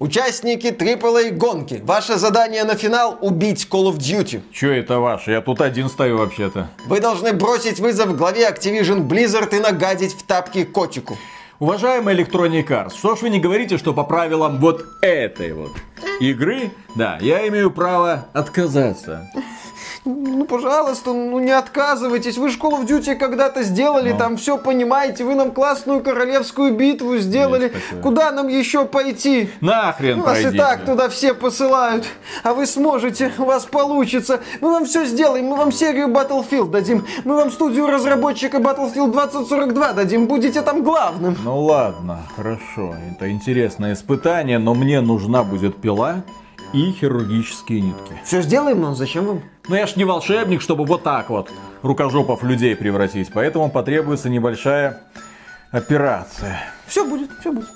участники AAA гонки. Ваше задание на финал – убить Call of Duty. Че это ваше? Я тут один стою вообще-то. Вы должны бросить вызов главе Activision Blizzard и нагадить в тапки котику. Уважаемый Electronic Arts, что ж вы не говорите, что по правилам вот этой вот игры, да, я имею право отказаться. Ну, пожалуйста, ну не отказывайтесь. Вы школу в Duty когда-то сделали, Ну. там все понимаете. Вы нам классную королевскую битву сделали. Такое. Куда нам еще пойти? Нахрен Вас и пройдите. так туда все посылают. А вы сможете, у вас получится. Мы вам все сделаем. Мы вам серию Battlefield дадим. Мы вам студию разработчика Battlefield 2042 дадим. Будете там главным. Ну ладно, хорошо. Это интересное испытание, но мне нужна будет пила и хирургические нитки. Все сделаем, но зачем вам? Но я ж не волшебник, чтобы вот так вот рукожопов людей превратить. Поэтому потребуется небольшая операция. Все будет, все будет.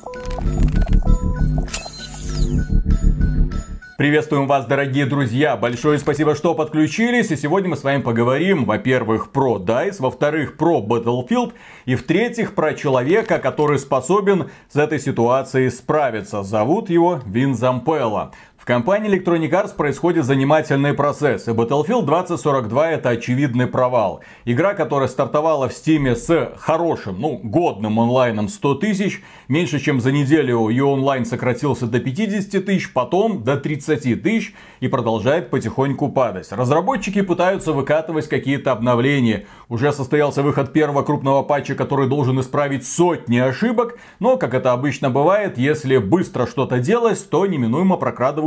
Приветствуем вас, дорогие друзья! Большое спасибо, что подключились. И сегодня мы с вами поговорим, во-первых, про DICE, во-вторых, про Battlefield, и в-третьих, про человека, который способен с этой ситуацией справиться. Зовут его Вин Зампелло. В компании Electronic Arts происходит занимательный процесс, и Battlefield 2042 это очевидный провал. Игра, которая стартовала в Стиме с хорошим, ну, годным онлайном 100 тысяч, меньше чем за неделю ее онлайн сократился до 50 тысяч, потом до 30 тысяч и продолжает потихоньку падать. Разработчики пытаются выкатывать какие-то обновления. Уже состоялся выход первого крупного патча, который должен исправить сотни ошибок, но, как это обычно бывает, если быстро что-то делать, то неминуемо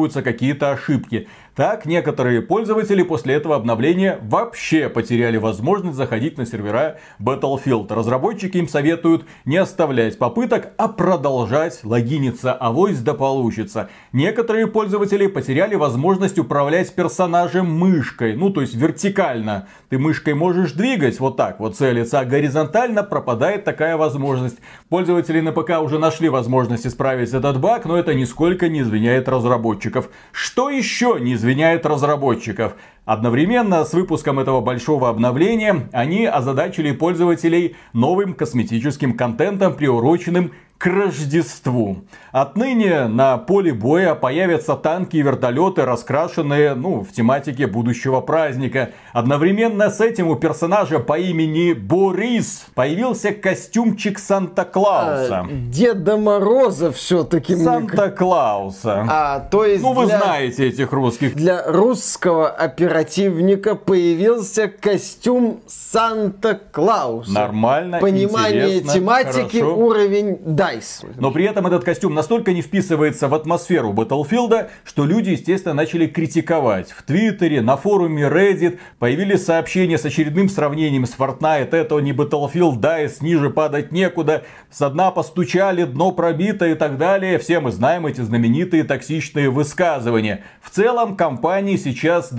прокрадываются какие-то ошибки. Так, некоторые пользователи после этого обновления вообще потеряли возможность заходить на сервера Battlefield. Разработчики им советуют не оставлять попыток, а продолжать логиниться, авось да получится. Некоторые пользователи потеряли возможность управлять персонажем мышкой, ну то есть вертикально. Ты мышкой можешь двигать вот так вот целиться, а горизонтально пропадает такая возможность. Пользователи на ПК уже нашли возможность исправить этот баг, но это нисколько не извиняет разработчиков. Что еще не извиняет разработчиков? Одновременно с выпуском этого большого обновления они озадачили пользователей новым косметическим контентом, приуроченным к Рождеству. Отныне на поле боя появятся танки и вертолеты, раскрашенные ну, в тематике будущего праздника. Одновременно с этим у персонажа по имени Борис появился костюмчик Санта-Клауса. А, Деда Мороза все-таки. Санта-Клауса. А, то есть Ну, вы для- знаете этих русских. Для русского оперативника появился костюм Санта-Клауса. Нормально, Понимание интересно, тематики, хорошо. уровень DICE. Но при этом этот костюм настолько не вписывается в атмосферу Battlefield, что люди, естественно, начали критиковать. В Твиттере, на форуме Reddit появились сообщения с очередным сравнением с Fortnite. Это не Battlefield, DICE, ниже падать некуда. Со дна постучали, дно пробито и так далее. Все мы знаем эти знаменитые токсичные высказывания. В целом, компании сейчас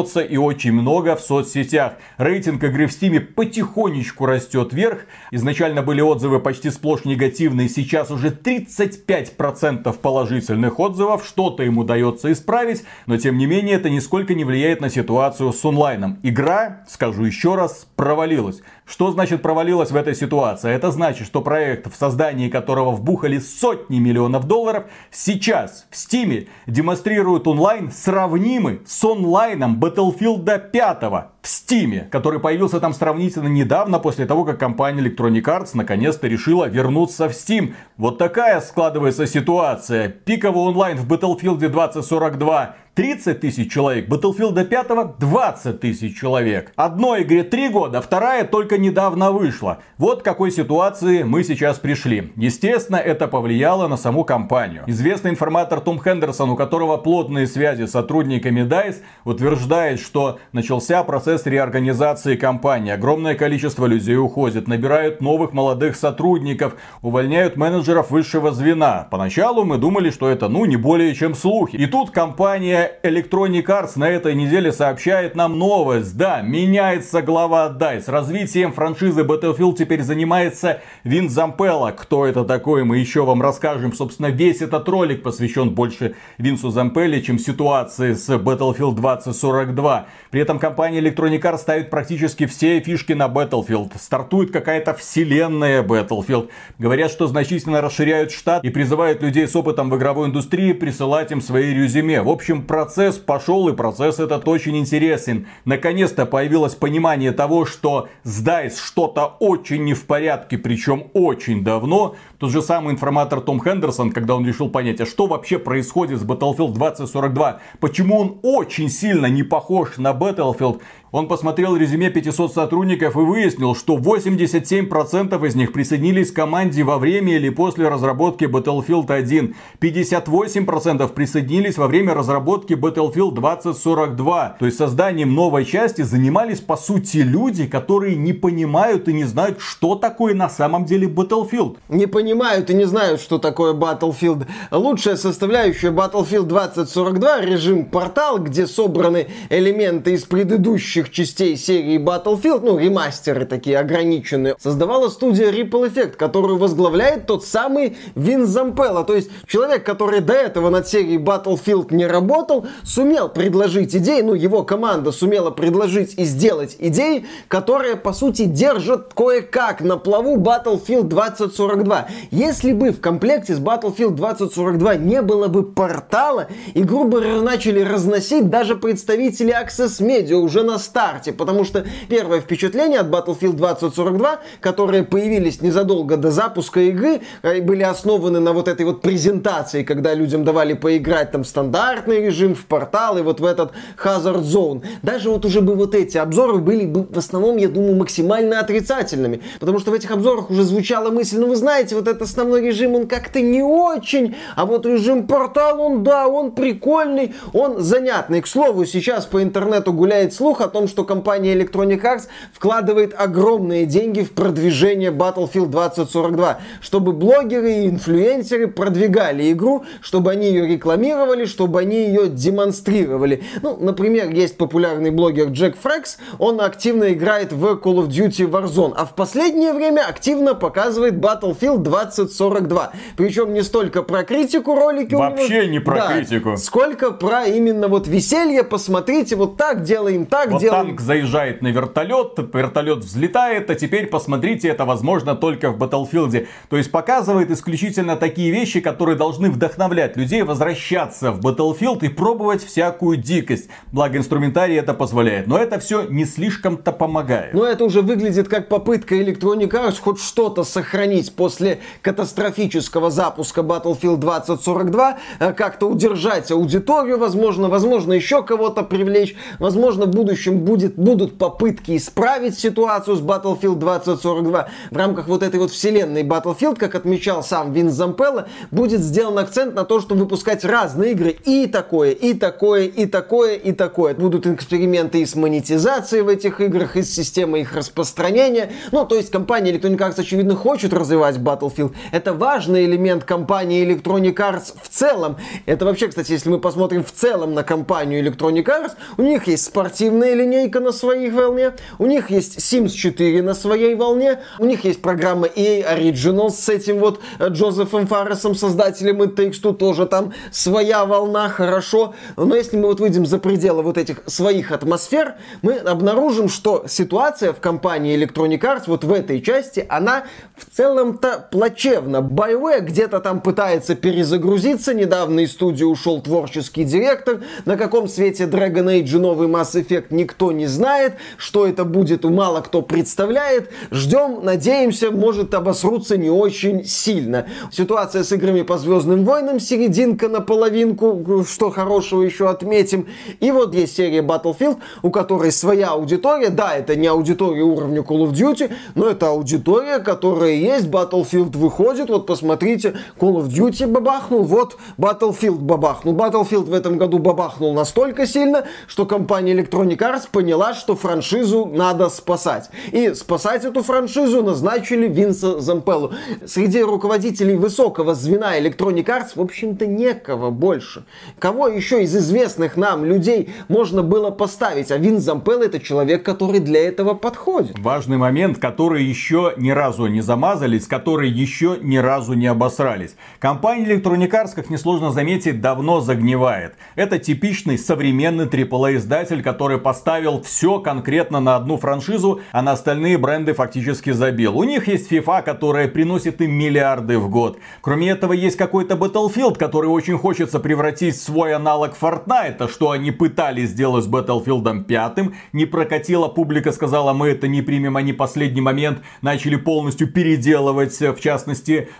достается и очень много в соцсетях. Рейтинг игры в Steam потихонечку растет вверх. Изначально были отзывы почти сплошь негативные, сейчас уже 35% положительных отзывов. Что-то им удается исправить, но тем не менее это нисколько не влияет на ситуацию с онлайном. Игра, скажу еще раз, провалилась. Что значит провалилась в этой ситуации? Это значит, что проект, в создании которого вбухали сотни миллионов долларов, сейчас в Стиме демонстрирует онлайн сравнимый с онлайном Battlefield 5 в Стиме, который появился там сравнительно недавно после того, как компания Electronic Arts наконец-то решила вернуться в Steam. Вот такая складывается ситуация. Пиковый онлайн в Battlefield 2042 30 тысяч человек, Battlefield 5 20 тысяч человек. Одной игре 3 года, вторая только недавно вышла. Вот к какой ситуации мы сейчас пришли. Естественно, это повлияло на саму компанию. Известный информатор Том Хендерсон, у которого плотные связи с сотрудниками DICE, утверждает, что начался процесс реорганизации компании. Огромное количество людей уходит, набирают новых молодых сотрудников, увольняют менеджеров высшего звена. Поначалу мы думали, что это ну не более чем слухи. И тут компания Electronic Arts на этой неделе сообщает нам новость. Да, меняется глава DICE. Развитием франшизы Battlefield теперь занимается Вин Зампелло. Кто это такой, мы еще вам расскажем. Собственно, весь этот ролик посвящен больше Винсу Зампелле, чем ситуации с Battlefield 2042. При этом компания Electronic Electronic Arts ставит практически все фишки на Battlefield. Стартует какая-то вселенная Battlefield. Говорят, что значительно расширяют штат и призывают людей с опытом в игровой индустрии присылать им свои резюме. В общем, процесс пошел и процесс этот очень интересен. Наконец-то появилось понимание того, что с DICE что-то очень не в порядке, причем очень давно. Тот же самый информатор Том Хендерсон, когда он решил понять, а что вообще происходит с Battlefield 2042, почему он очень сильно не похож на Battlefield, он посмотрел резюме 500 сотрудников и выяснил, что 87% из них присоединились к команде во время или после разработки Battlefield 1. 58% присоединились во время разработки Battlefield 2042. То есть созданием новой части занимались по сути люди, которые не понимают и не знают, что такое на самом деле Battlefield. Не понимают и не знают, что такое Battlefield. Лучшая составляющая Battlefield 2042 режим портал, где собраны элементы из предыдущих частей серии Battlefield, ну, ремастеры такие ограниченные, создавала студия Ripple Effect, которую возглавляет тот самый Вин Зампелло. То есть человек, который до этого над серией Battlefield не работал, сумел предложить идеи, ну, его команда сумела предложить и сделать идеи, которые, по сути, держат кое-как на плаву Battlefield 2042. Если бы в комплекте с Battlefield 2042 не было бы портала, игру бы начали разносить даже представители Access Media уже на старте, потому что первое впечатление от Battlefield 2042, которые появились незадолго до запуска игры, э, были основаны на вот этой вот презентации, когда людям давали поиграть там стандартный режим, в портал и вот в этот Hazard Zone. Даже вот уже бы вот эти обзоры были бы в основном, я думаю, максимально отрицательными, потому что в этих обзорах уже звучала мысль, ну вы знаете, вот этот основной режим, он как-то не очень, а вот режим портал, он да, он прикольный, он занятный. К слову, сейчас по интернету гуляет слух о том, что компания Electronic Arts вкладывает огромные деньги в продвижение Battlefield 2042, чтобы блогеры и инфлюенсеры продвигали игру, чтобы они ее рекламировали, чтобы они ее демонстрировали. Ну, например, есть популярный блогер Джек Фрекс, он активно играет в Call of Duty Warzone, а в последнее время активно показывает Battlefield 2042. Причем не столько про критику ролики Вообще него, не про да, критику. Сколько про именно вот веселье, посмотрите, вот так делаем, так вот делаем. танк заезжает на вертолет, вертолет взлетает, а теперь посмотрите, это возможно только в Battlefield. То есть показывает исключительно такие вещи, которые должны вдохновлять людей возвращаться в Battlefield и пробовать всякую дикость. Благо инструментарий это позволяет. Но это все не слишком-то помогает. Но это уже выглядит как попытка Electronic Arts хоть что-то сохранить после катастрофического запуска Battlefield 2042, э, как-то удержать аудиторию, возможно, возможно еще кого-то привлечь, возможно в будущем будет, будут попытки исправить ситуацию с Battlefield 2042 в рамках вот этой вот вселенной Battlefield, как отмечал сам Вин Зампелло, будет сделан акцент на то, чтобы выпускать разные игры и такое, и такое, и такое, и такое. Будут эксперименты и с монетизацией в этих играх, и с системой их распространения. Ну, то есть компания Electronic Arts, очевидно, хочет развивать Battlefield. Это важный элемент компании Electronic Arts в целом. Это вообще, кстати, если мы посмотрим в целом на компанию Electronic Arts, у них есть линейки, линейка на своей волне, у них есть Sims 4 на своей волне, у них есть программа EA Originals с этим вот э, Джозефом Фарресом, создателем It Takes Two, тоже там своя волна, хорошо. Но если мы вот выйдем за пределы вот этих своих атмосфер, мы обнаружим, что ситуация в компании Electronic Arts вот в этой части, она в целом-то плачевна. BioWare где-то там пытается перезагрузиться, недавно из студии ушел творческий директор, на каком свете Dragon Age новый Mass Effect никто не знает, что это будет, мало кто представляет. Ждем, надеемся, может обосрутся не очень сильно. Ситуация с играми по Звездным войнам, серединка на половинку, что хорошего еще отметим. И вот есть серия Battlefield, у которой своя аудитория. Да, это не аудитория уровня Call of Duty, но это аудитория, которая есть. Battlefield выходит, вот посмотрите, Call of Duty бабахнул, вот Battlefield бабахнул. Battlefield в этом году бабахнул настолько сильно, что компания Electronic Arts поняла, что франшизу надо спасать. И спасать эту франшизу назначили Винса Зампеллу. Среди руководителей высокого звена Electronic Arts, в общем-то, некого больше. Кого еще из известных нам людей можно было поставить? А Вин Зампелло это человек, который для этого подходит. Важный момент, который еще ни разу не замазались, которые еще ни разу не обосрались. Компания Electronic Arts, как несложно заметить, давно загнивает. Это типичный современный AAA издатель, который поставил все конкретно на одну франшизу, а на остальные бренды фактически забил. У них есть FIFA, которая приносит им миллиарды в год. Кроме этого, есть какой-то Battlefield, который очень хочется превратить в свой аналог Fortnite, что они пытались сделать с Battlefield 5. Не прокатила, публика сказала, мы это не примем, они последний момент начали полностью переделывать, в частности,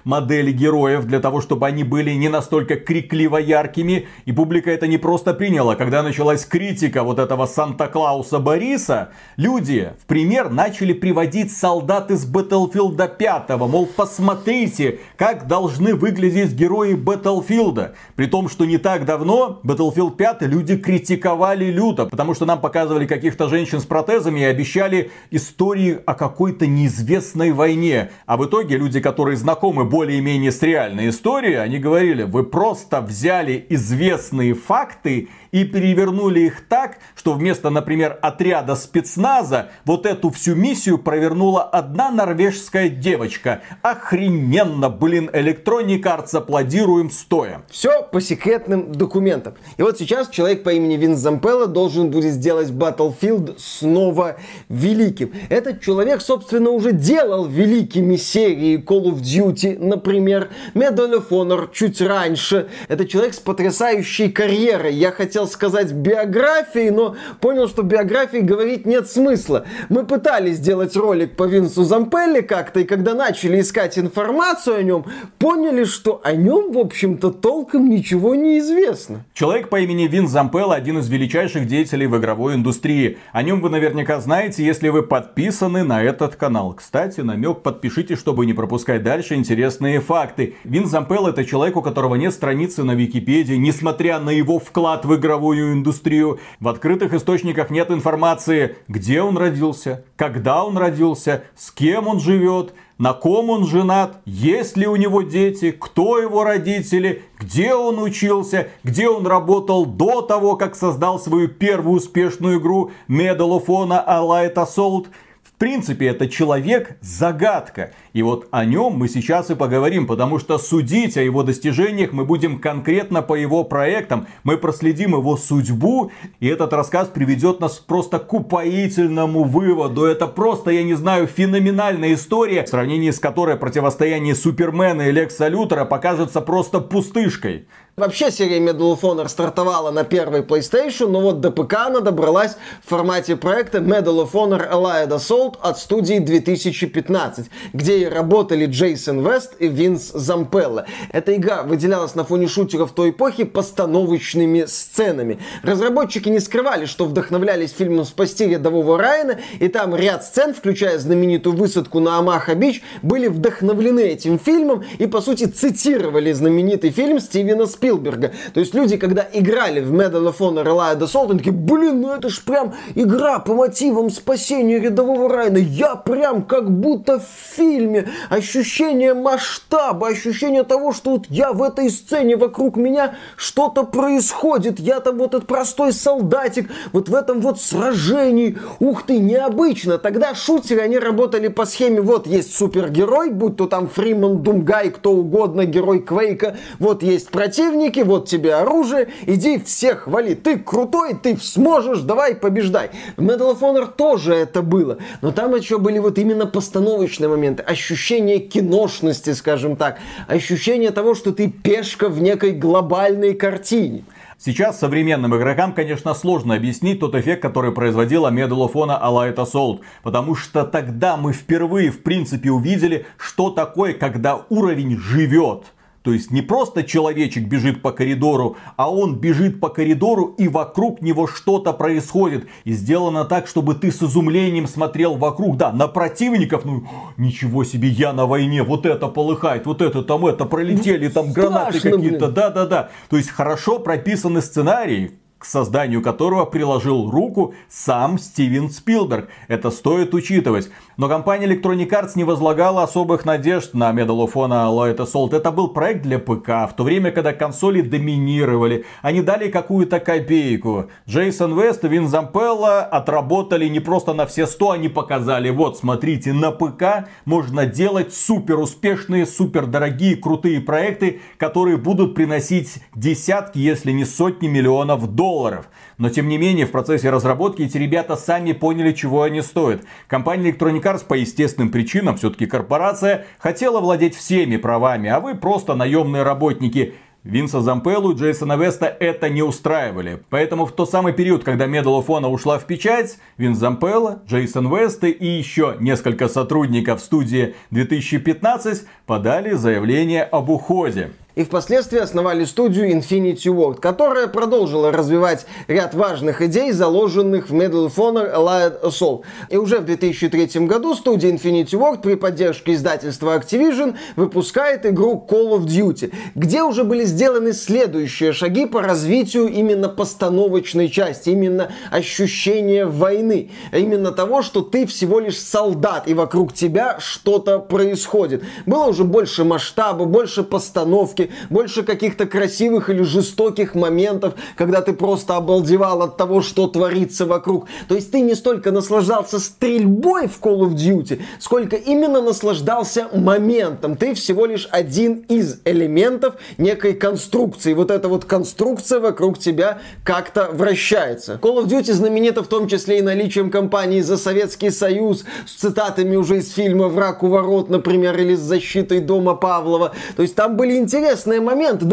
модели героев, для того, чтобы они были не настолько крикливо яркими. И публика это не просто приняла. Когда началась критика вот этого Санта-Клауса Бориса, люди в пример начали приводить солдат из Battlefield 5. Мол, посмотрите, как должны выглядеть герои Battlefield. При том, что не так давно Battlefield 5 люди критиковали люто, потому что нам показывали каких-то женщин с протезами и обещали истории о какой-то неизвестной войне. А в итоге люди, которые знакомы более-менее с реальной историей, они говорили, вы просто взяли известные факты и перевернули их так, что вместо, например, отряда спецназа, вот эту всю миссию провернула одна норвежская девочка. Охрененно, блин, Electronic Arts аплодируем стоя. Все по секретным документам. И вот сейчас человек по имени Винс Зампелло должен будет сделать Battlefield снова великим. Этот человек, собственно, уже делал великими серии Call of Duty, например, Medal of Honor чуть раньше. Это человек с потрясающей карьерой. Я хотел хотел сказать биографии, но понял, что биографии говорить нет смысла. Мы пытались сделать ролик по Винсу Зампелли как-то, и когда начали искать информацию о нем, поняли, что о нем, в общем-то, толком ничего не известно. Человек по имени Вин Зампелл один из величайших деятелей в игровой индустрии. О нем вы наверняка знаете, если вы подписаны на этот канал. Кстати, намек подпишитесь, чтобы не пропускать дальше интересные факты. Вин Зампелл это человек, у которого нет страницы на Википедии, несмотря на его вклад в игру игровую индустрию. В открытых источниках нет информации, где он родился, когда он родился, с кем он живет, на ком он женат, есть ли у него дети, кто его родители, где он учился, где он работал до того, как создал свою первую успешную игру Medal of Honor Allied Assault – принципе, это человек-загадка. И вот о нем мы сейчас и поговорим, потому что судить о его достижениях мы будем конкретно по его проектам. Мы проследим его судьбу, и этот рассказ приведет нас просто к упоительному выводу. Это просто, я не знаю, феноменальная история, в сравнении с которой противостояние Супермена и Лекса Лютера покажется просто пустышкой. Вообще серия Medal of Honor стартовала на первой PlayStation, но вот до ПК она добралась в формате проекта Medal of Honor Allied Assault от студии 2015, где и работали Джейсон Вест и Винс Зампелло. Эта игра выделялась на фоне шутеров той эпохи постановочными сценами. Разработчики не скрывали, что вдохновлялись фильмом «Спасти рядового Райана», и там ряд сцен, включая знаменитую высадку на Амаха-Бич, были вдохновлены этим фильмом и, по сути, цитировали знаменитый фильм Стивена Спилберга. То есть люди, когда играли в Medal of Honor Allied Assault, они такие, блин, ну это ж прям игра по мотивам спасения рядового Райана. Я прям как будто в фильме. Ощущение масштаба, ощущение того, что вот я в этой сцене, вокруг меня что-то происходит. Я там вот этот простой солдатик, вот в этом вот сражении. Ух ты, необычно. Тогда шутеры, они работали по схеме, вот есть супергерой, будь то там Фриман, Думгай, кто угодно, герой Квейка, вот есть противник, противники, вот тебе оружие, иди всех вали. Ты крутой, ты сможешь, давай побеждай. В Medal of Honor тоже это было. Но там еще были вот именно постановочные моменты. Ощущение киношности, скажем так. Ощущение того, что ты пешка в некой глобальной картине. Сейчас современным игрокам, конечно, сложно объяснить тот эффект, который производила Medal of Honor Allied Assault. Потому что тогда мы впервые, в принципе, увидели, что такое, когда уровень живет. То есть не просто человечек бежит по коридору, а он бежит по коридору и вокруг него что-то происходит. И сделано так, чтобы ты с изумлением смотрел вокруг. Да, на противников, ну ничего себе, я на войне, вот это полыхает, вот это там это, пролетели там ну, гранаты какие-то. Да-да-да. То есть хорошо прописаны сценарии, к созданию которого приложил руку сам Стивен Спилберг. Это стоит учитывать. Но компания Electronic Arts не возлагала особых надежд на Medal of Honor Allied Assault. Это был проект для ПК, в то время, когда консоли доминировали. Они дали какую-то копейку. Джейсон Вест и Вин Зампелло отработали не просто на все 100, они показали, вот, смотрите, на ПК можно делать супер успешные, супер дорогие, крутые проекты, которые будут приносить десятки, если не сотни миллионов долларов долларов. Но тем не менее, в процессе разработки эти ребята сами поняли, чего они стоят. Компания Electronic Arts по естественным причинам, все-таки корпорация, хотела владеть всеми правами, а вы просто наемные работники. Винса Зампеллу и Джейсона Веста это не устраивали. Поэтому в тот самый период, когда Medal of Honor ушла в печать, Винс Зампелло, Джейсон Вест и еще несколько сотрудников студии 2015 подали заявление об уходе и впоследствии основали студию Infinity Ward, которая продолжила развивать ряд важных идей, заложенных в Medal of Honor Allied Assault. И уже в 2003 году студия Infinity Ward при поддержке издательства Activision выпускает игру Call of Duty, где уже были сделаны следующие шаги по развитию именно постановочной части, именно ощущения войны, а именно того, что ты всего лишь солдат, и вокруг тебя что-то происходит. Было уже больше масштаба, больше постановки, больше каких-то красивых или жестоких моментов, когда ты просто обалдевал от того, что творится вокруг. То есть ты не столько наслаждался стрельбой в Call of Duty, сколько именно наслаждался моментом. Ты всего лишь один из элементов некой конструкции. Вот эта вот конструкция вокруг тебя как-то вращается. Call of Duty знаменита в том числе и наличием компании за Советский Союз с цитатами уже из фильма «Враг у ворот», например, или с защитой дома Павлова. То есть там были интересные интересные моменты.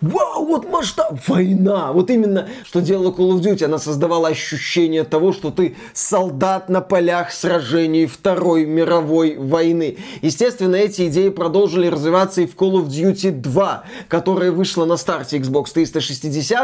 Вау, вот масштаб, война. Вот именно, что делала Call of Duty. Она создавала ощущение того, что ты солдат на полях сражений Второй мировой войны. Естественно, эти идеи продолжили развиваться и в Call of Duty 2, которая вышла на старте Xbox 360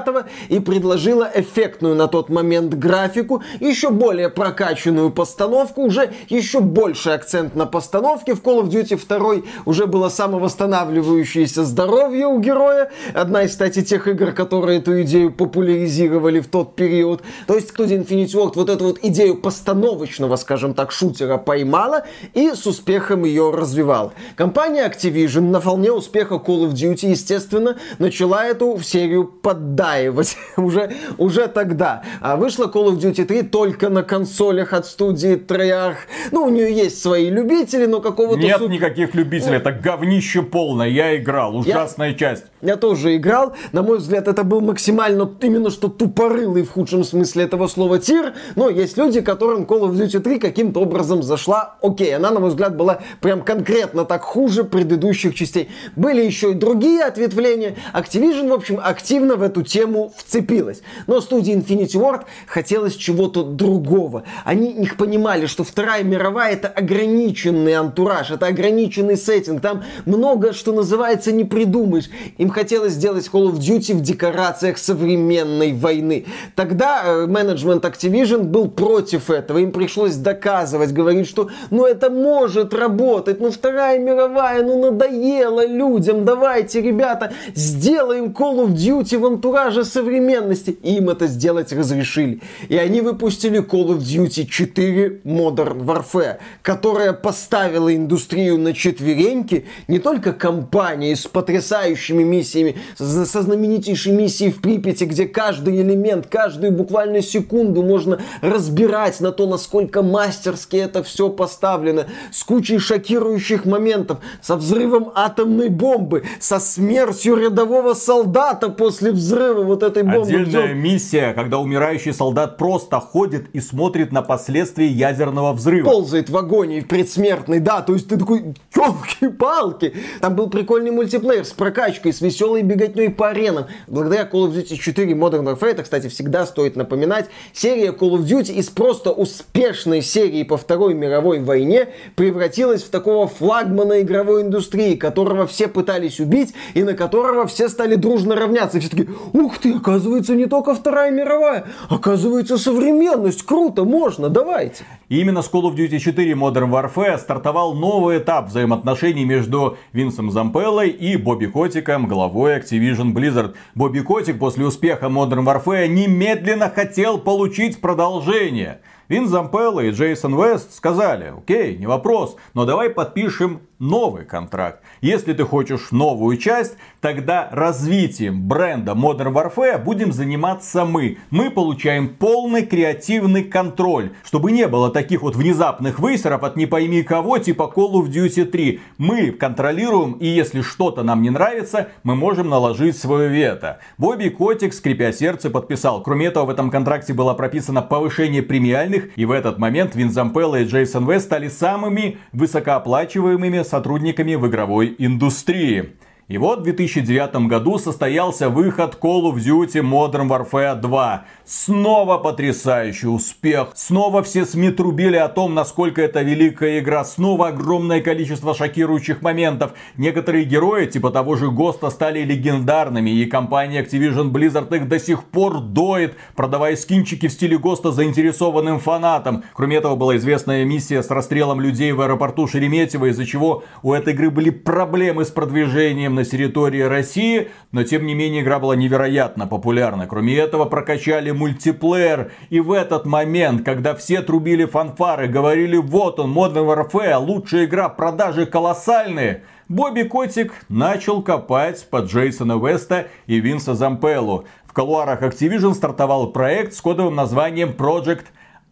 и предложила эффектную на тот момент графику, еще более прокачанную постановку, уже еще больше акцент на постановке. В Call of Duty 2 уже было самовосстанавливающееся здоровье здоровье у героя. Одна из, кстати, тех игр, которые эту идею популяризировали в тот период. То есть студия Infinity Ward вот эту вот идею постановочного, скажем так, шутера поймала и с успехом ее развивала. Компания Activision на волне успеха Call of Duty, естественно, начала эту серию поддаивать уже, уже тогда. А вышла Call of Duty 3 только на консолях от студии Treyarch. Ну, у нее есть свои любители, но какого-то... Нет суп... никаких любителей, это говнище полное, я играл, ужасно прекрасная часть. Я тоже играл. На мой взгляд, это был максимально именно что тупорылый в худшем смысле этого слова тир. Но есть люди, которым Call of Duty 3 каким-то образом зашла. Окей, она, на мой взгляд, была прям конкретно так хуже предыдущих частей. Были еще и другие ответвления. Activision, в общем, активно в эту тему вцепилась. Но студии Infinity Ward хотелось чего-то другого. Они их понимали, что Вторая мировая это ограниченный антураж, это ограниченный сеттинг. Там много, что называется, не придумаешь. Им хотелось сделать Call of Duty в декорациях современной войны. Тогда э, менеджмент Activision был против этого. Им пришлось доказывать, говорить, что ну это может работать, ну Вторая мировая, ну надоело людям, давайте, ребята, сделаем Call of Duty в антураже современности. И им это сделать разрешили. И они выпустили Call of Duty 4 Modern Warfare, которая поставила индустрию на четвереньки не только компании с потрясающими миссиями, со знаменитейшей миссией в Припяти, где каждый элемент, каждую буквально секунду можно разбирать на то, насколько мастерски это все поставлено, с кучей шокирующих моментов, со взрывом атомной бомбы, со смертью рядового солдата после взрыва вот этой бомбы. Отдельная где... миссия, когда умирающий солдат просто ходит и смотрит на последствия ядерного взрыва. Ползает в агонии предсмертный, да, то есть ты такой, елки-палки. Там был прикольный мультиплеер с прокачкой, с веселой беготней по аренам. Благодаря Call of Duty 4 Modern Warfare, это, кстати, всегда стоит напоминать, серия Call of Duty из просто успешной серии по Второй мировой войне превратилась в такого флагмана игровой индустрии, которого все пытались убить и на которого все стали дружно равняться. Все таки ух ты, оказывается, не только Вторая мировая, оказывается, современность, круто, можно, давайте. И именно с Call of Duty 4 Modern Warfare стартовал новый этап взаимоотношений между Винсом Зампеллой и Бобби Котиком, главой Activision Blizzard. Бобби Котик после успеха Modern Warfare немедленно хотел получить продолжение. Вин Зампелло и Джейсон Вест сказали, окей, не вопрос, но давай подпишем новый контракт. Если ты хочешь новую часть, тогда развитием бренда Modern Warfare будем заниматься мы. Мы получаем полный креативный контроль, чтобы не было таких вот внезапных высеров от не пойми кого, типа Call of Duty 3. Мы контролируем, и если что-то нам не нравится, мы можем наложить свое вето. Бобби Котик, скрипя сердце, подписал. Кроме этого, в этом контракте было прописано повышение премиальных, и в этот момент Вин Зампелло и Джейсон Вест стали самыми высокооплачиваемыми сотрудниками в игровой индустрии. И вот в 2009 году состоялся выход Call of Duty Modern Warfare 2. Снова потрясающий успех. Снова все СМИ трубили о том, насколько это великая игра. Снова огромное количество шокирующих моментов. Некоторые герои, типа того же Госта, стали легендарными. И компания Activision Blizzard их до сих пор доит, продавая скинчики в стиле Госта заинтересованным фанатам. Кроме этого, была известная миссия с расстрелом людей в аэропорту Шереметьево, из-за чего у этой игры были проблемы с продвижением на территории России. Но, тем не менее, игра была невероятно популярна. Кроме этого, прокачали мультиплеер. И в этот момент, когда все трубили фанфары, говорили, вот он, Modern Warfare, лучшая игра, продажи колоссальные, Бобби Котик начал копать под Джейсона Веста и Винса Зампеллу. В колуарах Activision стартовал проект с кодовым названием Project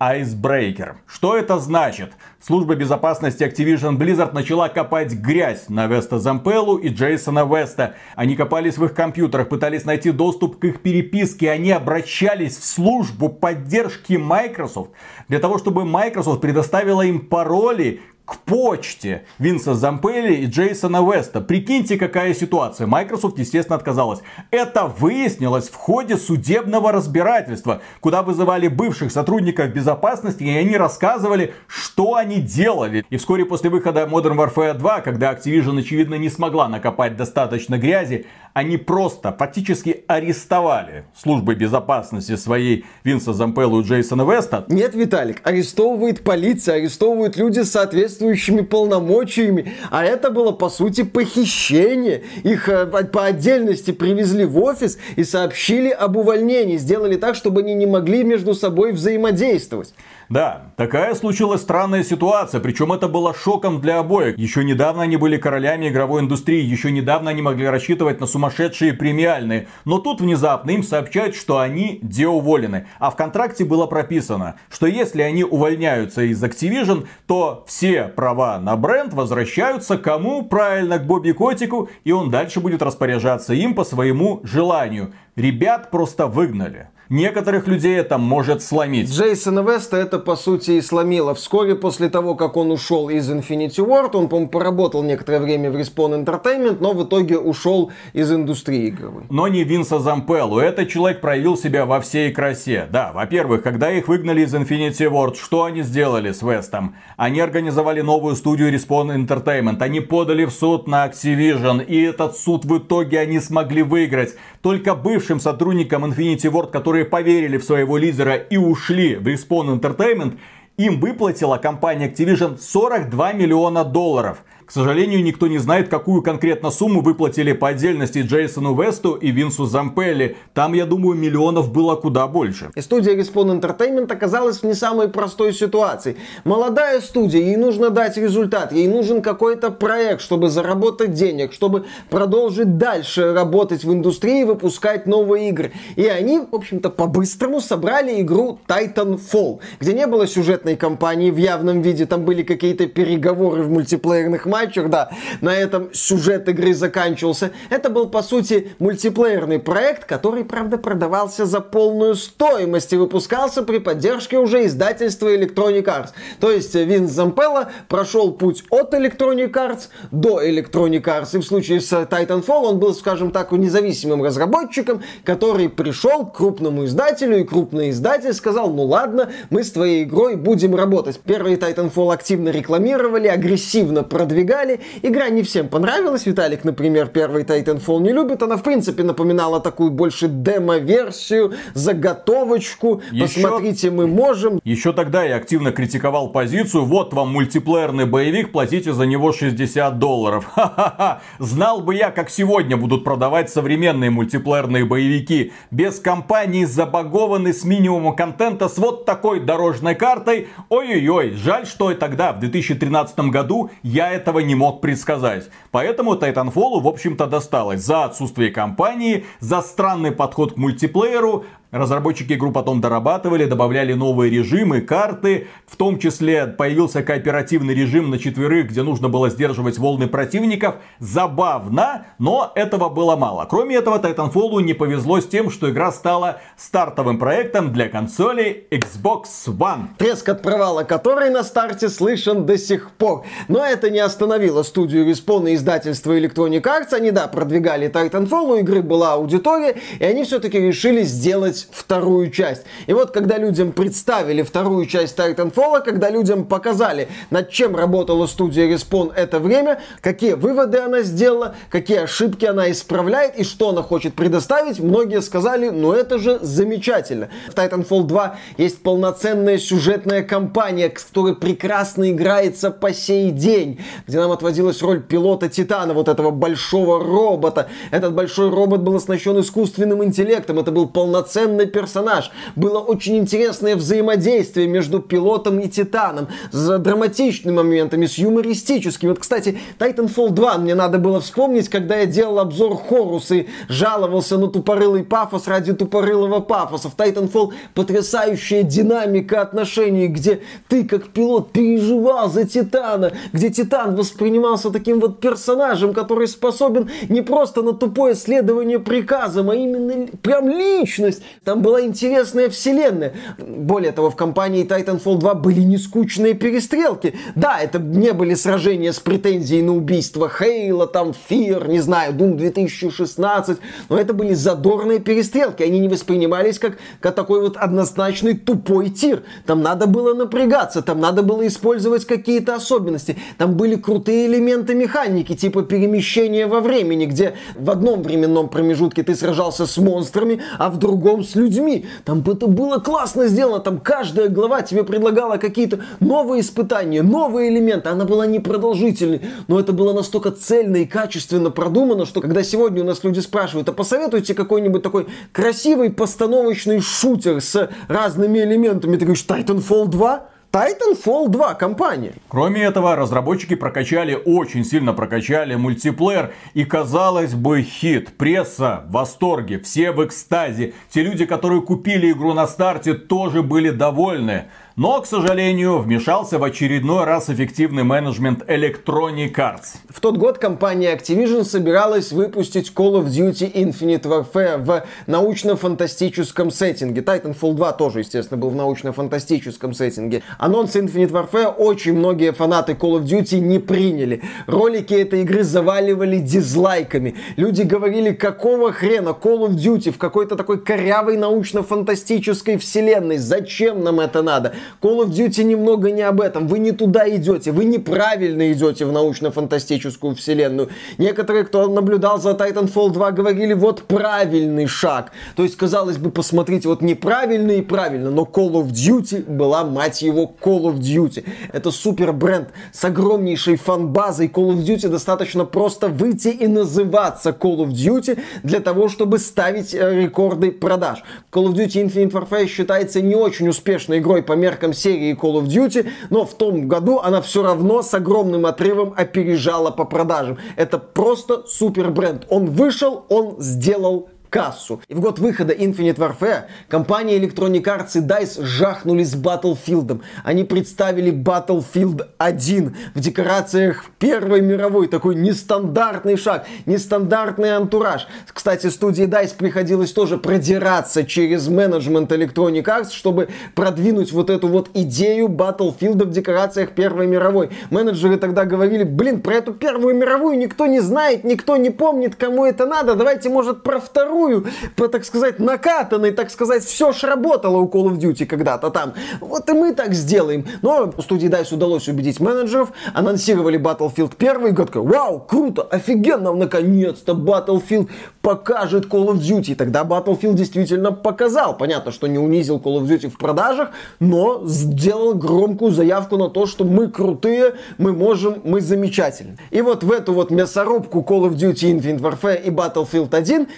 Icebreaker. Что это значит? Служба безопасности Activision Blizzard начала копать грязь на Веста Зампеллу и Джейсона Веста. Они копались в их компьютерах, пытались найти доступ к их переписке. Они обращались в службу поддержки Microsoft для того, чтобы Microsoft предоставила им пароли к почте Винса Зампелли и Джейсона Веста. Прикиньте, какая ситуация. Microsoft, естественно, отказалась. Это выяснилось в ходе судебного разбирательства, куда вызывали бывших сотрудников безопасности, и они рассказывали, что они делали. И вскоре после выхода Modern Warfare 2, когда Activision, очевидно, не смогла накопать достаточно грязи, они просто фактически арестовали службы безопасности своей Винса Зампеллу и Джейсона Веста. Нет, Виталик, арестовывает полиция, арестовывают люди с соответствующими полномочиями. А это было, по сути, похищение. Их э, по отдельности привезли в офис и сообщили об увольнении. Сделали так, чтобы они не могли между собой взаимодействовать. Да, такая случилась странная ситуация, причем это было шоком для обоих. Еще недавно они были королями игровой индустрии, еще недавно они могли рассчитывать на сумасшедшие премиальные. Но тут внезапно им сообщают, что они деуволены. А в контракте было прописано, что если они увольняются из Activision, то все права на бренд возвращаются кому? Правильно, к Бобби Котику, и он дальше будет распоряжаться им по своему желанию. Ребят просто выгнали. Некоторых людей это может сломить. Джейсона Веста это, по сути, и сломило. Вскоре после того, как он ушел из Infinity Ward, он, по-моему, поработал некоторое время в Respawn Entertainment, но в итоге ушел из индустрии игровой. Но не Винса Зампеллу. Этот человек проявил себя во всей красе. Да, во-первых, когда их выгнали из Infinity Ward, что они сделали с Вестом? Они организовали новую студию Respawn Entertainment. Они подали в суд на Activision. И этот суд в итоге они смогли выиграть. Только бывшим сотрудникам Infinity Ward, которые которые поверили в своего лидера и ушли в Respawn Entertainment, им выплатила компания Activision 42 миллиона долларов. К сожалению, никто не знает, какую конкретно сумму выплатили по отдельности Джейсону Весту и Винсу Зампелли. Там, я думаю, миллионов было куда больше. И студия Respawn Entertainment оказалась в не самой простой ситуации. Молодая студия, ей нужно дать результат, ей нужен какой-то проект, чтобы заработать денег, чтобы продолжить дальше работать в индустрии и выпускать новые игры. И они, в общем-то, по-быстрому собрали игру Titanfall, где не было сюжетной кампании в явном виде, там были какие-то переговоры в мультиплеерных матчах, матчах, да, на этом сюжет игры заканчивался. Это был, по сути, мультиплеерный проект, который, правда, продавался за полную стоимость и выпускался при поддержке уже издательства Electronic Arts. То есть Винс Зампелло прошел путь от Electronic Arts до Electronic Arts. И в случае с Titanfall он был, скажем так, независимым разработчиком, который пришел к крупному издателю, и крупный издатель сказал, ну ладно, мы с твоей игрой будем работать. Первый Titanfall активно рекламировали, агрессивно продвигали продвигали. Игра не всем понравилась. Виталик, например, первый Titanfall не любит. Она, в принципе, напоминала такую больше демо-версию, заготовочку. Еще... Посмотрите, мы можем. Еще тогда я активно критиковал позицию. Вот вам мультиплеерный боевик, платите за него 60 долларов. Ха-ха-ха. Знал бы я, как сегодня будут продавать современные мультиплеерные боевики. Без компании забагованы с минимумом контента, с вот такой дорожной картой. Ой-ой-ой, жаль, что и тогда, в 2013 году, я этого не мог предсказать. Поэтому Titanfall, в общем-то, досталось за отсутствие компании, за странный подход к мультиплееру, Разработчики игру потом дорабатывали, добавляли новые режимы, карты. В том числе появился кооперативный режим на четверых, где нужно было сдерживать волны противников. Забавно, но этого было мало. Кроме этого, Titanfall не повезло с тем, что игра стала стартовым проектом для консоли Xbox One. Треск от провала который на старте слышен до сих пор. Но это не остановило студию Respawn и издательство Electronic Arts. Они, да, продвигали Titanfall, у игры была аудитория, и они все-таки решили сделать делать вторую часть. И вот когда людям представили вторую часть Titanfall, когда людям показали, над чем работала студия Respawn это время, какие выводы она сделала, какие ошибки она исправляет и что она хочет предоставить, многие сказали, ну это же замечательно. В Titanfall 2 есть полноценная сюжетная кампания, которая прекрасно играется по сей день, где нам отводилась роль пилота Титана, вот этого большого робота. Этот большой робот был оснащен искусственным интеллектом, это был полноценный полноценный персонаж. Было очень интересное взаимодействие между пилотом и Титаном, с драматичными моментами, с юмористическими. Вот, кстати, Titanfall 2 мне надо было вспомнить, когда я делал обзор Хорус и жаловался на тупорылый пафос ради тупорылого пафоса. В Titanfall потрясающая динамика отношений, где ты как пилот переживал за Титана, где Титан воспринимался таким вот персонажем, который способен не просто на тупое следование приказам, а именно прям личность. Там была интересная вселенная. Более того, в компании Titanfall 2 были не скучные перестрелки. Да, это не были сражения с претензией на убийство Хейла, там, Фир, не знаю, Doom 2016, но это были задорные перестрелки. Они не воспринимались как, как такой вот однозначный тупой тир. Там надо было напрягаться, там надо было использовать какие-то особенности. Там были крутые элементы механики, типа перемещения во времени, где в одном временном промежутке ты сражался с монстрами, а в другом с с людьми. Там это было классно сделано. Там каждая глава тебе предлагала какие-то новые испытания, новые элементы. Она была непродолжительной, но это было настолько цельно и качественно продумано, что когда сегодня у нас люди спрашивают, а посоветуйте какой-нибудь такой красивый постановочный шутер с разными элементами, ты говоришь, Titanfall 2? Titanfall 2 компания. Кроме этого, разработчики прокачали, очень сильно прокачали мультиплеер. И казалось бы, хит. Пресса в восторге, все в экстазе. Те люди, которые купили игру на старте, тоже были довольны. Но, к сожалению, вмешался в очередной раз эффективный менеджмент Electronic Arts. В тот год компания Activision собиралась выпустить Call of Duty Infinite Warfare в научно-фантастическом сеттинге. Titanfall 2 тоже, естественно, был в научно-фантастическом сеттинге. Анонс Infinite Warfare очень многие фанаты Call of Duty не приняли. Ролики этой игры заваливали дизлайками. Люди говорили, какого хрена Call of Duty в какой-то такой корявой научно-фантастической вселенной. Зачем нам это надо? Call of Duty немного не об этом. Вы не туда идете, вы неправильно идете в научно-фантастическую вселенную. Некоторые, кто наблюдал за Titanfall 2, говорили, вот правильный шаг. То есть, казалось бы, посмотрите, вот неправильно и правильно, но Call of Duty была, мать его, Call of Duty. Это супер бренд с огромнейшей фан-базой. Call of Duty достаточно просто выйти и называться Call of Duty для того, чтобы ставить э, рекорды продаж. Call of Duty Infinite Warfare считается не очень успешной игрой по меркам серии Call of Duty, но в том году она все равно с огромным отрывом опережала по продажам. Это просто супер бренд. Он вышел, он сделал кассу. И в год выхода Infinite Warfare компания Electronic Arts и DICE жахнули с Battlefield. Они представили Battlefield 1 в декорациях Первой мировой. Такой нестандартный шаг, нестандартный антураж. Кстати, студии DICE приходилось тоже продираться через менеджмент Electronic Arts, чтобы продвинуть вот эту вот идею Battlefield в декорациях Первой мировой. Менеджеры тогда говорили, блин, про эту Первую мировую никто не знает, никто не помнит, кому это надо. Давайте, может, про вторую вторую, по, так сказать, накатанной, так сказать, все ж работало у Call of Duty когда-то там. Вот и мы так сделаем. Но студии DICE удалось убедить менеджеров, анонсировали Battlefield 1, год, вау, круто, офигенно, наконец-то Battlefield покажет Call of Duty. Тогда Battlefield действительно показал. Понятно, что не унизил Call of Duty в продажах, но сделал громкую заявку на то, что мы крутые, мы можем, мы замечательны. И вот в эту вот мясорубку Call of Duty Infinite Warfare и Battlefield 1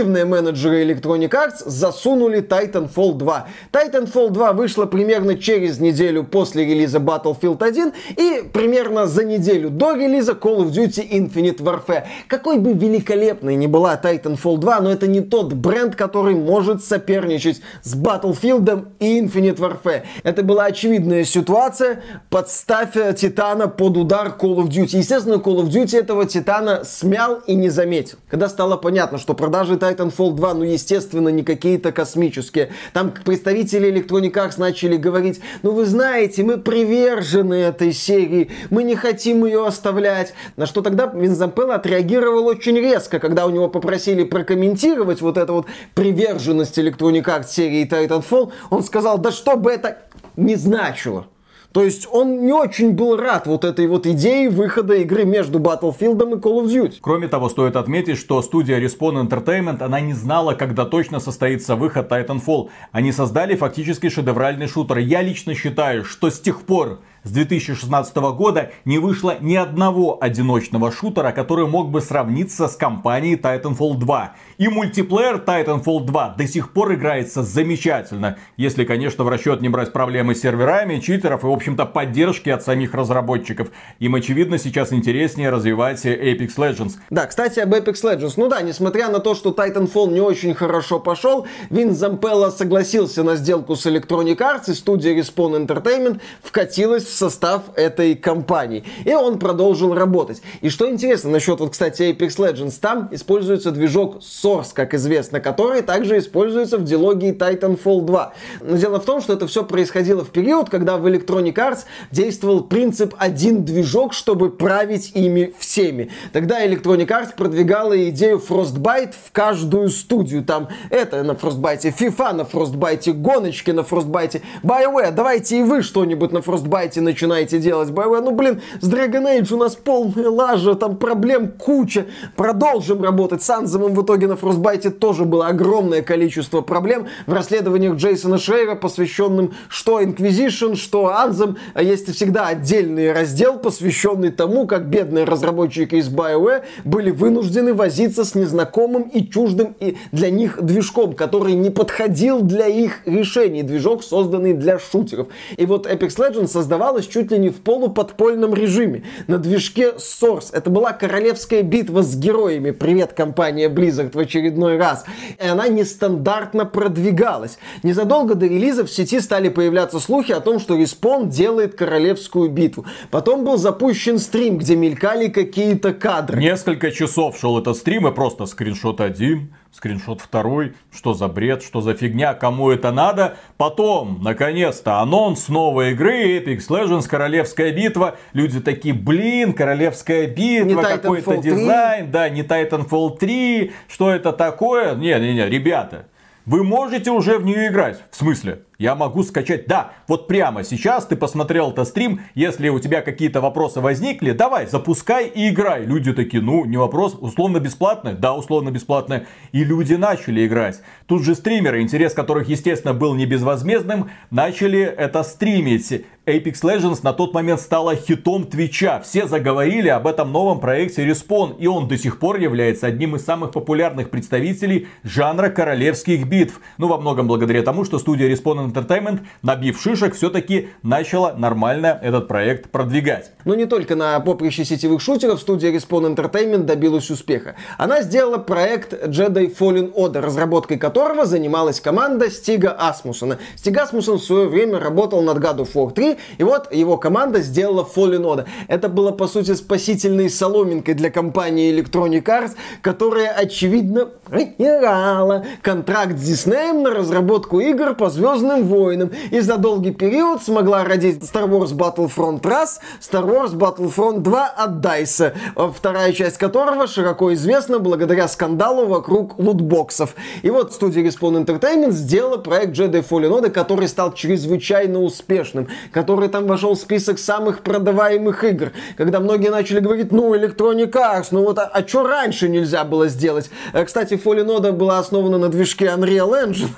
эффективные менеджеры Electronic Arts засунули Titanfall 2. Titanfall 2 вышла примерно через неделю после релиза Battlefield 1 и примерно за неделю до релиза Call of Duty Infinite Warfare. Какой бы великолепной ни была Titanfall 2, но это не тот бренд, который может соперничать с Battlefield и Infinite Warfare. Это была очевидная ситуация, подставь Титана под удар Call of Duty. Естественно, Call of Duty этого Титана смял и не заметил. Когда стало понятно, что продажи Titanfall 2, ну, естественно, не какие-то космические. Там представители Electronic Arts начали говорить, ну, вы знаете, мы привержены этой серии, мы не хотим ее оставлять. На что тогда Винзампелло отреагировал очень резко, когда у него попросили прокомментировать вот эту вот приверженность Electronic Arts серии Titanfall, он сказал, да что бы это не значило. То есть он не очень был рад вот этой вот идее выхода игры между Battlefield и Call of Duty. Кроме того, стоит отметить, что студия Respawn Entertainment, она не знала, когда точно состоится выход Titanfall. Они создали фактически шедевральный шутер. Я лично считаю, что с тех пор, с 2016 года не вышло ни одного одиночного шутера, который мог бы сравниться с компанией Titanfall 2. И мультиплеер Titanfall 2 до сих пор играется замечательно. Если, конечно, в расчет не брать проблемы с серверами, читеров и, в общем-то, поддержки от самих разработчиков. Им, очевидно, сейчас интереснее развивать Apex Legends. Да, кстати, об Apex Legends. Ну да, несмотря на то, что Titanfall не очень хорошо пошел, Вин Зампелло согласился на сделку с Electronic Arts и студия Respawn Entertainment вкатилась в состав этой компании. И он продолжил работать. И что интересно насчет, вот, кстати, Apex Legends, там используется движок Source, как известно, который также используется в дилогии Titanfall 2. Но дело в том, что это все происходило в период, когда в Electronic Arts действовал принцип один движок, чтобы править ими всеми. Тогда Electronic Arts продвигала идею Frostbite в каждую студию. Там это на Frostbite FIFA, на Frostbite гоночки, на Frostbite BioWare. Давайте и вы что-нибудь на Frostbite начинаете делать. BioWare, ну блин, с Dragon Age у нас полная лажа, там проблем куча. Продолжим работать. С Анземом в итоге на Frostbite тоже было огромное количество проблем в расследованиях Джейсона Шрейра, посвященным что Inquisition, что Анзем. Есть всегда отдельный раздел, посвященный тому, как бедные разработчики из BioWare были вынуждены возиться с незнакомым и чуждым и для них движком, который не подходил для их решений. Движок, созданный для шутеров. И вот Apex Legends создавалась чуть ли не в полуподпольном режиме. На движке Source. Это была королевская битва с героями. Привет, компания Blizzard в очередной раз. И она нестандартно продвигалась. Незадолго до релиза в сети стали появляться слухи о том, что Respawn делает королевскую битву. Потом был запущен стрим, где мелькали какие-то кадры. Несколько часов шел этот стрим и просто скриншот один, скриншот второй, что за бред, что за фигня, кому это надо. Потом, наконец-то, анонс новой игры Apex Legends Королевская битва. Люди такие, блин, Королевская битва, какой-то дизайн, да, не Titanfall 3, что это такое? Не-не-не, ребята, вы можете уже в нее играть. В смысле? Я могу скачать, да, вот прямо сейчас ты посмотрел этот стрим, если у тебя какие-то вопросы возникли, давай, запускай и играй. Люди такие, ну, не вопрос, условно бесплатно? Да, условно бесплатно. И люди начали играть. Тут же стримеры, интерес которых, естественно, был не безвозмездным, начали это стримить. Apex Legends на тот момент стала хитом Твича. Все заговорили об этом новом проекте Respawn, и он до сих пор является одним из самых популярных представителей жанра королевских битв. Ну, во многом благодаря тому, что студия Respawn Entertainment, набив шишек, все-таки начала нормально этот проект продвигать. Но не только на поприще сетевых шутеров студия Respawn Entertainment добилась успеха. Она сделала проект Jedi Fallen Order, разработкой которого занималась команда Стига Асмусона. Стиг Асмусон в свое время работал над God of War 3, и вот его команда сделала Fallen Order. Это было, по сути, спасительной соломинкой для компании Electronic Arts, которая, очевидно, проиграла контракт с Disney на разработку игр по Звездным войнам и за долгий период смогла родить Star Wars Battlefront раз, Star Wars Battlefront 2 от DICE, вторая часть которого широко известна благодаря скандалу вокруг лутбоксов. И вот студия Respawn Entertainment сделала проект Jedi Fallen Order, который стал чрезвычайно успешным, который там вошел в список самых продаваемых игр, когда многие начали говорить, ну, Electronic Arts, ну вот, а, а что раньше нельзя было сделать? Э, кстати, Fallen Order была основана на движке Unreal Engine.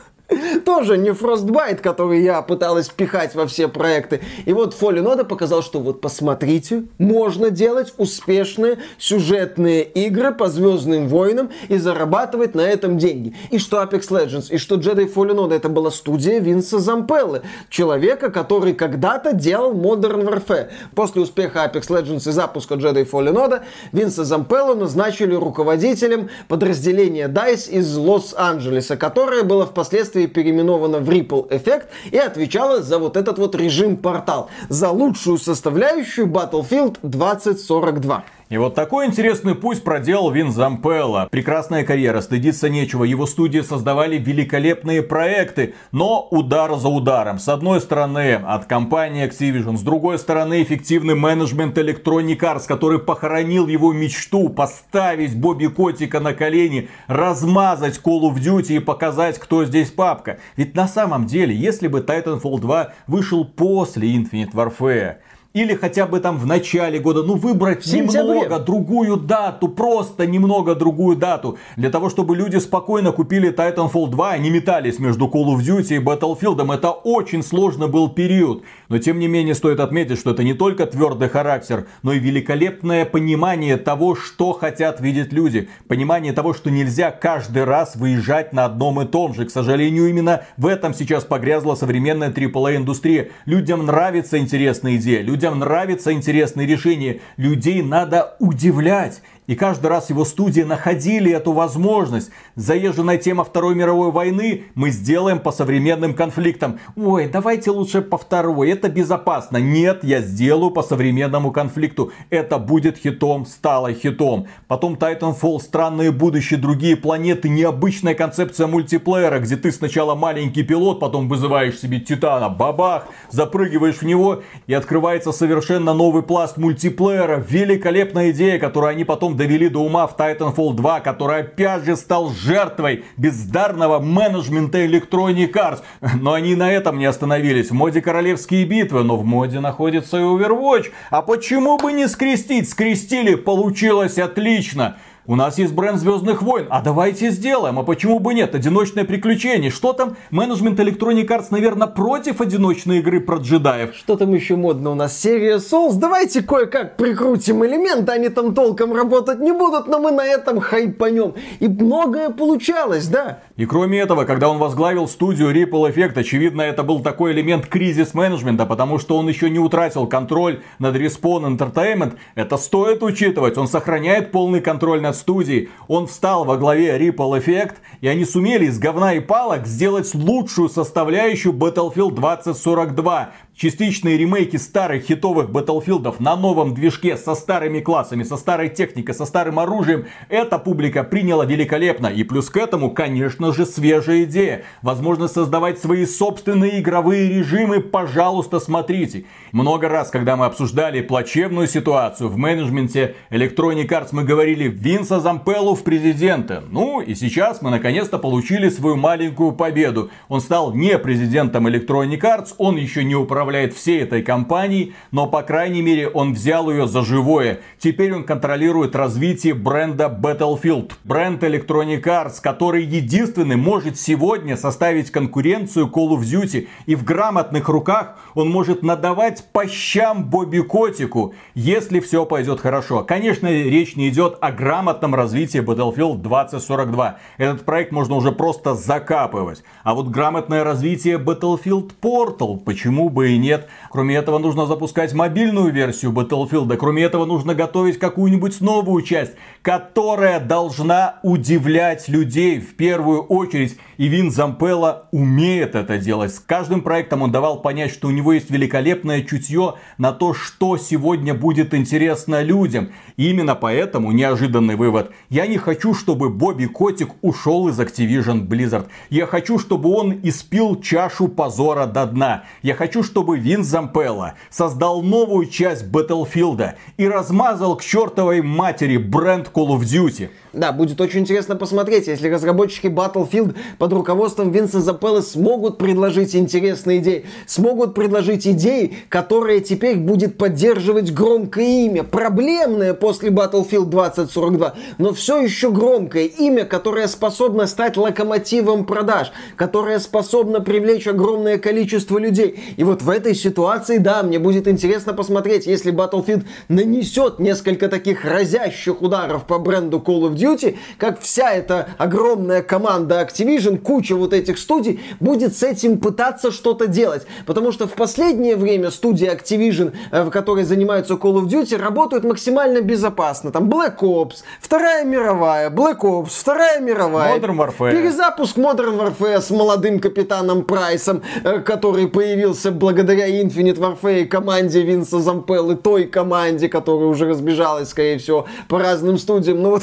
Тоже не Frostbite, который я пыталась пихать во все проекты. И вот Fallen Order показал, что вот посмотрите, можно делать успешные сюжетные игры по Звездным войнам и зарабатывать на этом деньги. И что Apex Legends, и что Jedi Fallen Order это была студия Винса Зампеллы, человека, который когда-то делал Modern Warfare. После успеха Apex Legends и запуска Jedi Fallen Order Винса Зампеллу назначили руководителем подразделения DICE из Лос-Анджелеса, которое было впоследствии впоследствии переименована в Ripple Effect и отвечала за вот этот вот режим портал, за лучшую составляющую Battlefield 2042. И вот такой интересный путь проделал Вин Зампелла. Прекрасная карьера, стыдиться нечего. Его студии создавали великолепные проекты, но удар за ударом. С одной стороны от компании Activision, с другой стороны эффективный менеджмент Electronic Arts, который похоронил его мечту поставить Бобби Котика на колени, размазать Call of Duty и показать, кто здесь папка. Ведь на самом деле, если бы Titanfall 2 вышел после Infinite Warfare, или хотя бы там в начале года, ну выбрать немного другую дату, просто немного другую дату, для того, чтобы люди спокойно купили Titanfall 2, а не метались между Call of Duty и Battlefield. Это очень сложно был период. Но тем не менее стоит отметить, что это не только твердый характер, но и великолепное понимание того, что хотят видеть люди. Понимание того, что нельзя каждый раз выезжать на одном и том же. К сожалению, именно в этом сейчас погрязла современная AAA индустрия. Людям нравится интересная идея, людям нравится интересные решения. Людей надо удивлять. И каждый раз его студии находили эту возможность. Заезженная тема Второй мировой войны мы сделаем по современным конфликтам. Ой, давайте лучше по второй, это безопасно. Нет, я сделаю по современному конфликту. Это будет хитом, стало хитом. Потом Titanfall, странные будущее, другие планеты, необычная концепция мультиплеера, где ты сначала маленький пилот, потом вызываешь себе Титана, бабах, запрыгиваешь в него и открывается совершенно новый пласт мультиплеера. Великолепная идея, которую они потом довели до ума в Titanfall 2, который опять же стал жертвой бездарного менеджмента Electronic Arts. Но они на этом не остановились. В моде королевские битвы, но в моде находится и Overwatch. А почему бы не скрестить? Скрестили, получилось отлично. У нас есть бренд Звездных войн, а давайте сделаем, а почему бы нет? Одиночное приключение. Что там? Менеджмент Electronic Arts, наверное, против одиночной игры про джедаев. Что там еще модно у нас? Серия Souls. Давайте кое-как прикрутим элементы, они там толком работать не будут, но мы на этом хайпанем. И многое получалось, да? И кроме этого, когда он возглавил студию Ripple Effect, очевидно, это был такой элемент кризис-менеджмента, потому что он еще не утратил контроль над Respawn Entertainment. Это стоит учитывать. Он сохраняет полный контроль над студией. Он встал во главе Ripple Effect, и они сумели из говна и палок сделать лучшую составляющую Battlefield 2042. Частичные ремейки старых хитовых Батлфилдов на новом движке со старыми классами, со старой техникой, со старым оружием. Эта публика приняла великолепно. И плюс к этому, конечно же, свежая идея. Возможность создавать свои собственные игровые режимы, пожалуйста, смотрите. Много раз, когда мы обсуждали плачевную ситуацию в менеджменте Electronic Arts, мы говорили Винса Зампеллу в президенты. Ну и сейчас мы наконец-то получили свою маленькую победу. Он стал не президентом Electronic Arts, он еще не управляет управляет всей этой компанией, но по крайней мере он взял ее за живое. Теперь он контролирует развитие бренда Battlefield. Бренд Electronic Arts, который единственный может сегодня составить конкуренцию Call of Duty. И в грамотных руках он может надавать по щам Бобби Котику, если все пойдет хорошо. Конечно, речь не идет о грамотном развитии Battlefield 2042. Этот проект можно уже просто закапывать. А вот грамотное развитие Battlefield Portal, почему бы и нет. Кроме этого, нужно запускать мобильную версию Battlefield. Кроме этого, нужно готовить какую-нибудь новую часть, которая должна удивлять людей в первую очередь. И Вин Зампелла умеет это делать. С каждым проектом он давал понять, что у него есть великолепное чутье на то, что сегодня будет интересно людям. И именно поэтому, неожиданный вывод, я не хочу, чтобы Бобби Котик ушел из Activision Blizzard. Я хочу, чтобы он испил чашу позора до дна. Я хочу, чтобы Вин Зампелла создал новую часть Battlefield и размазал к чертовой матери бренд Call of Duty. Да, будет очень интересно посмотреть, если разработчики Battlefield под руководством Винса Запелла смогут предложить интересные идеи, смогут предложить идеи, которые теперь будет поддерживать громкое имя, проблемное после Battlefield 2042, но все еще громкое имя, которое способно стать локомотивом продаж, которое способно привлечь огромное количество людей. И вот в этой ситуации, да, мне будет интересно посмотреть, если Battlefield нанесет несколько таких разящих ударов по бренду Call of Duty, Duty, как вся эта огромная команда Activision, куча вот этих студий, будет с этим пытаться что-то делать. Потому что в последнее время студии Activision, э, в которой занимаются Call of Duty, работают максимально безопасно. Там Black Ops, Вторая мировая, Black Ops, Вторая мировая. Modern Warfare. Перезапуск Modern Warfare с молодым капитаном Прайсом, э, который появился благодаря Infinite Warfare команде Винса Зампеллы, той команде, которая уже разбежалась, скорее всего, по разным студиям. Ну вот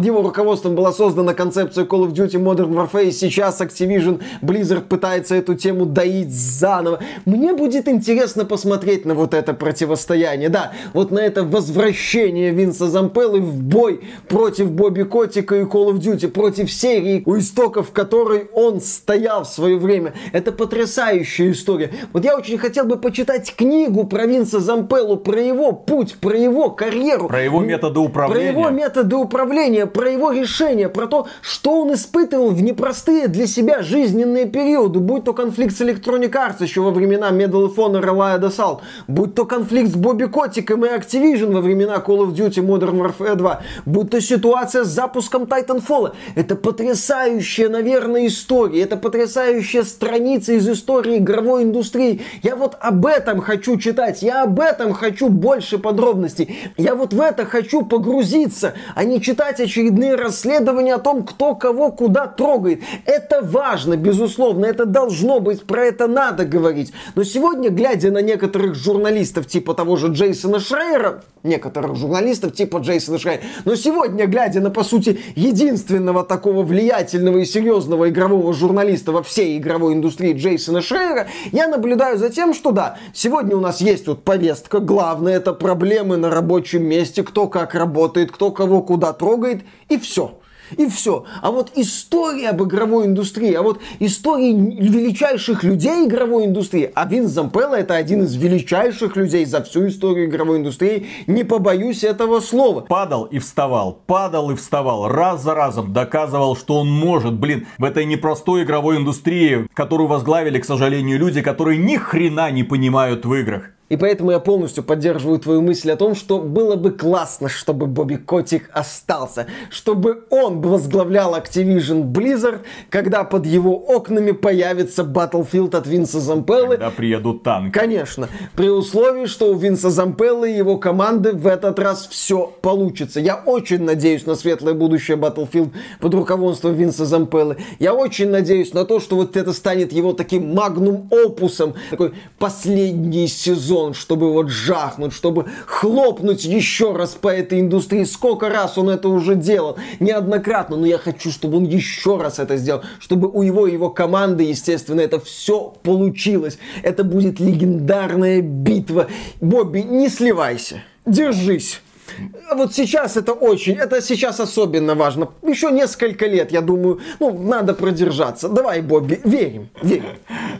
под его руководством была создана концепция Call of Duty Modern Warfare, и сейчас Activision Blizzard пытается эту тему доить заново. Мне будет интересно посмотреть на вот это противостояние, да, вот на это возвращение Винса Зампеллы в бой против Бобби Котика и Call of Duty, против серии, у истоков которой он стоял в свое время. Это потрясающая история. Вот я очень хотел бы почитать книгу про Винса Зампеллу, про его путь, про его карьеру. Про его методы управления. Про его методы управления, про его решение, про то, что он испытывал в непростые для себя жизненные периоды, будь то конфликт с Electronic Arts еще во времена Medal of Honor и Lion Assault, будь то конфликт с Бобби Котиком и Activision во времена Call of Duty Modern Warfare 2, будь то ситуация с запуском Titanfall. Это потрясающая, наверное, история, это потрясающая страница из истории игровой индустрии. Я вот об этом хочу читать, я об этом хочу больше подробностей. Я вот в это хочу погрузиться, а не читать очередные очередные расследования о том, кто кого куда трогает. Это важно, безусловно, это должно быть, про это надо говорить. Но сегодня, глядя на некоторых журналистов типа того же Джейсона Шрейера, некоторых журналистов типа Джейсона Шрейера, но сегодня, глядя на, по сути, единственного такого влиятельного и серьезного игрового журналиста во всей игровой индустрии Джейсона Шрейера, я наблюдаю за тем, что да, сегодня у нас есть вот повестка, главное это проблемы на рабочем месте, кто как работает, кто кого куда трогает, и все. И все. А вот история об игровой индустрии, а вот истории величайших людей игровой индустрии, а Винс Зампелло это один из величайших людей за всю историю игровой индустрии, не побоюсь этого слова. Падал и вставал, падал и вставал, раз за разом доказывал, что он может, блин, в этой непростой игровой индустрии, которую возглавили, к сожалению, люди, которые ни хрена не понимают в играх. И поэтому я полностью поддерживаю твою мысль о том, что было бы классно, чтобы Бобби Котик остался, чтобы он возглавлял Activision Blizzard, когда под его окнами появится Battlefield от Винса Зампеллы. Когда приедут танки. Конечно, при условии, что у Винса Зампеллы и его команды в этот раз все получится. Я очень надеюсь на светлое будущее Battlefield под руководством Винса Зампеллы. Я очень надеюсь на то, что вот это станет его таким магнум-опусом, такой последний сезон сезон, чтобы вот жахнуть, чтобы хлопнуть еще раз по этой индустрии. Сколько раз он это уже делал, неоднократно, но я хочу, чтобы он еще раз это сделал, чтобы у его и его команды, естественно, это все получилось. Это будет легендарная битва. Бобби, не сливайся, держись. Вот сейчас это очень, это сейчас особенно важно. Еще несколько лет, я думаю, ну, надо продержаться. Давай, Бобби, верим, верим.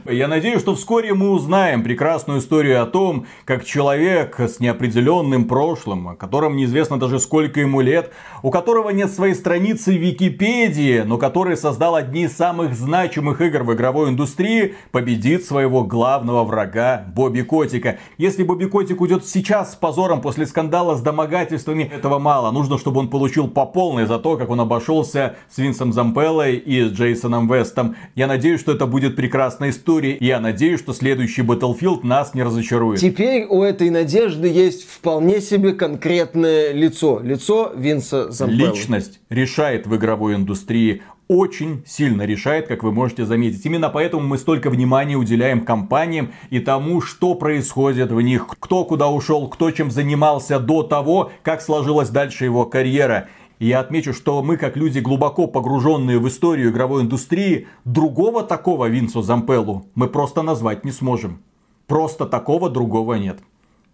Я надеюсь, что вскоре мы узнаем прекрасную историю о том, как человек с неопределенным прошлым, о котором неизвестно даже сколько ему лет, у которого нет своей страницы в Википедии, но который создал одни из самых значимых игр в игровой индустрии, победит своего главного врага Бобби Котика. Если Бобби Котик уйдет сейчас с позором после скандала с домогательствами, этого мало. Нужно, чтобы он получил по полной за то, как он обошелся с Винсом Зампеллой и с Джейсоном Вестом. Я надеюсь, что это будет прекрасная история я надеюсь, что следующий Battlefield нас не разочарует. Теперь у этой надежды есть вполне себе конкретное лицо. Лицо Винса Зампелла. Личность решает в игровой индустрии очень сильно решает, как вы можете заметить. Именно поэтому мы столько внимания уделяем компаниям и тому, что происходит в них, кто куда ушел, кто чем занимался до того, как сложилась дальше его карьера. И я отмечу, что мы, как люди, глубоко погруженные в историю игровой индустрии, другого такого Винсу Зампеллу мы просто назвать не сможем. Просто такого другого нет.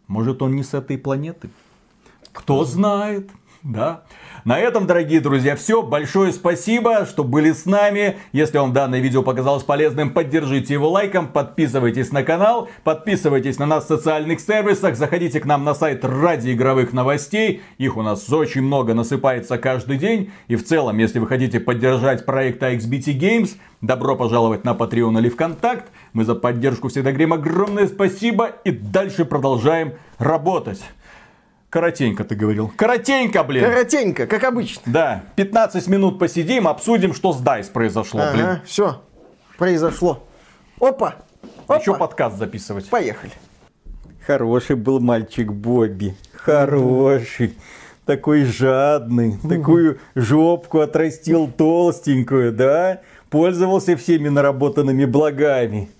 Может, он не с этой планеты? Кто знает, да. На этом, дорогие друзья, все. Большое спасибо, что были с нами. Если вам данное видео показалось полезным, поддержите его лайком, подписывайтесь на канал, подписывайтесь на нас в социальных сервисах, заходите к нам на сайт ради игровых новостей. Их у нас очень много насыпается каждый день. И в целом, если вы хотите поддержать проект XBT Games, добро пожаловать на Patreon или ВКонтакт. Мы за поддержку всегда говорим огромное спасибо и дальше продолжаем работать. Коротенько ты говорил. Коротенько, блин. Коротенько, как обычно. Да, 15 минут посидим, обсудим, что с DICE произошло, ага, блин. все, произошло. Опа, опа. Еще подкаст записывать. Поехали. Хороший был мальчик Бобби. Хороший. Такой жадный. Такую жопку отрастил толстенькую, да? Пользовался всеми наработанными благами.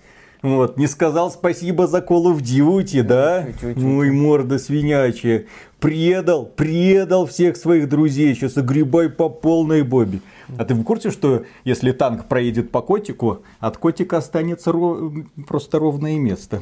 Вот, не сказал спасибо за Call of Duty, да? Ой, морда свинячая. Предал, предал всех своих друзей. Сейчас огребай по полной Бобби. А ты в курсе, что если танк проедет по котику, от котика останется ро... просто ровное место?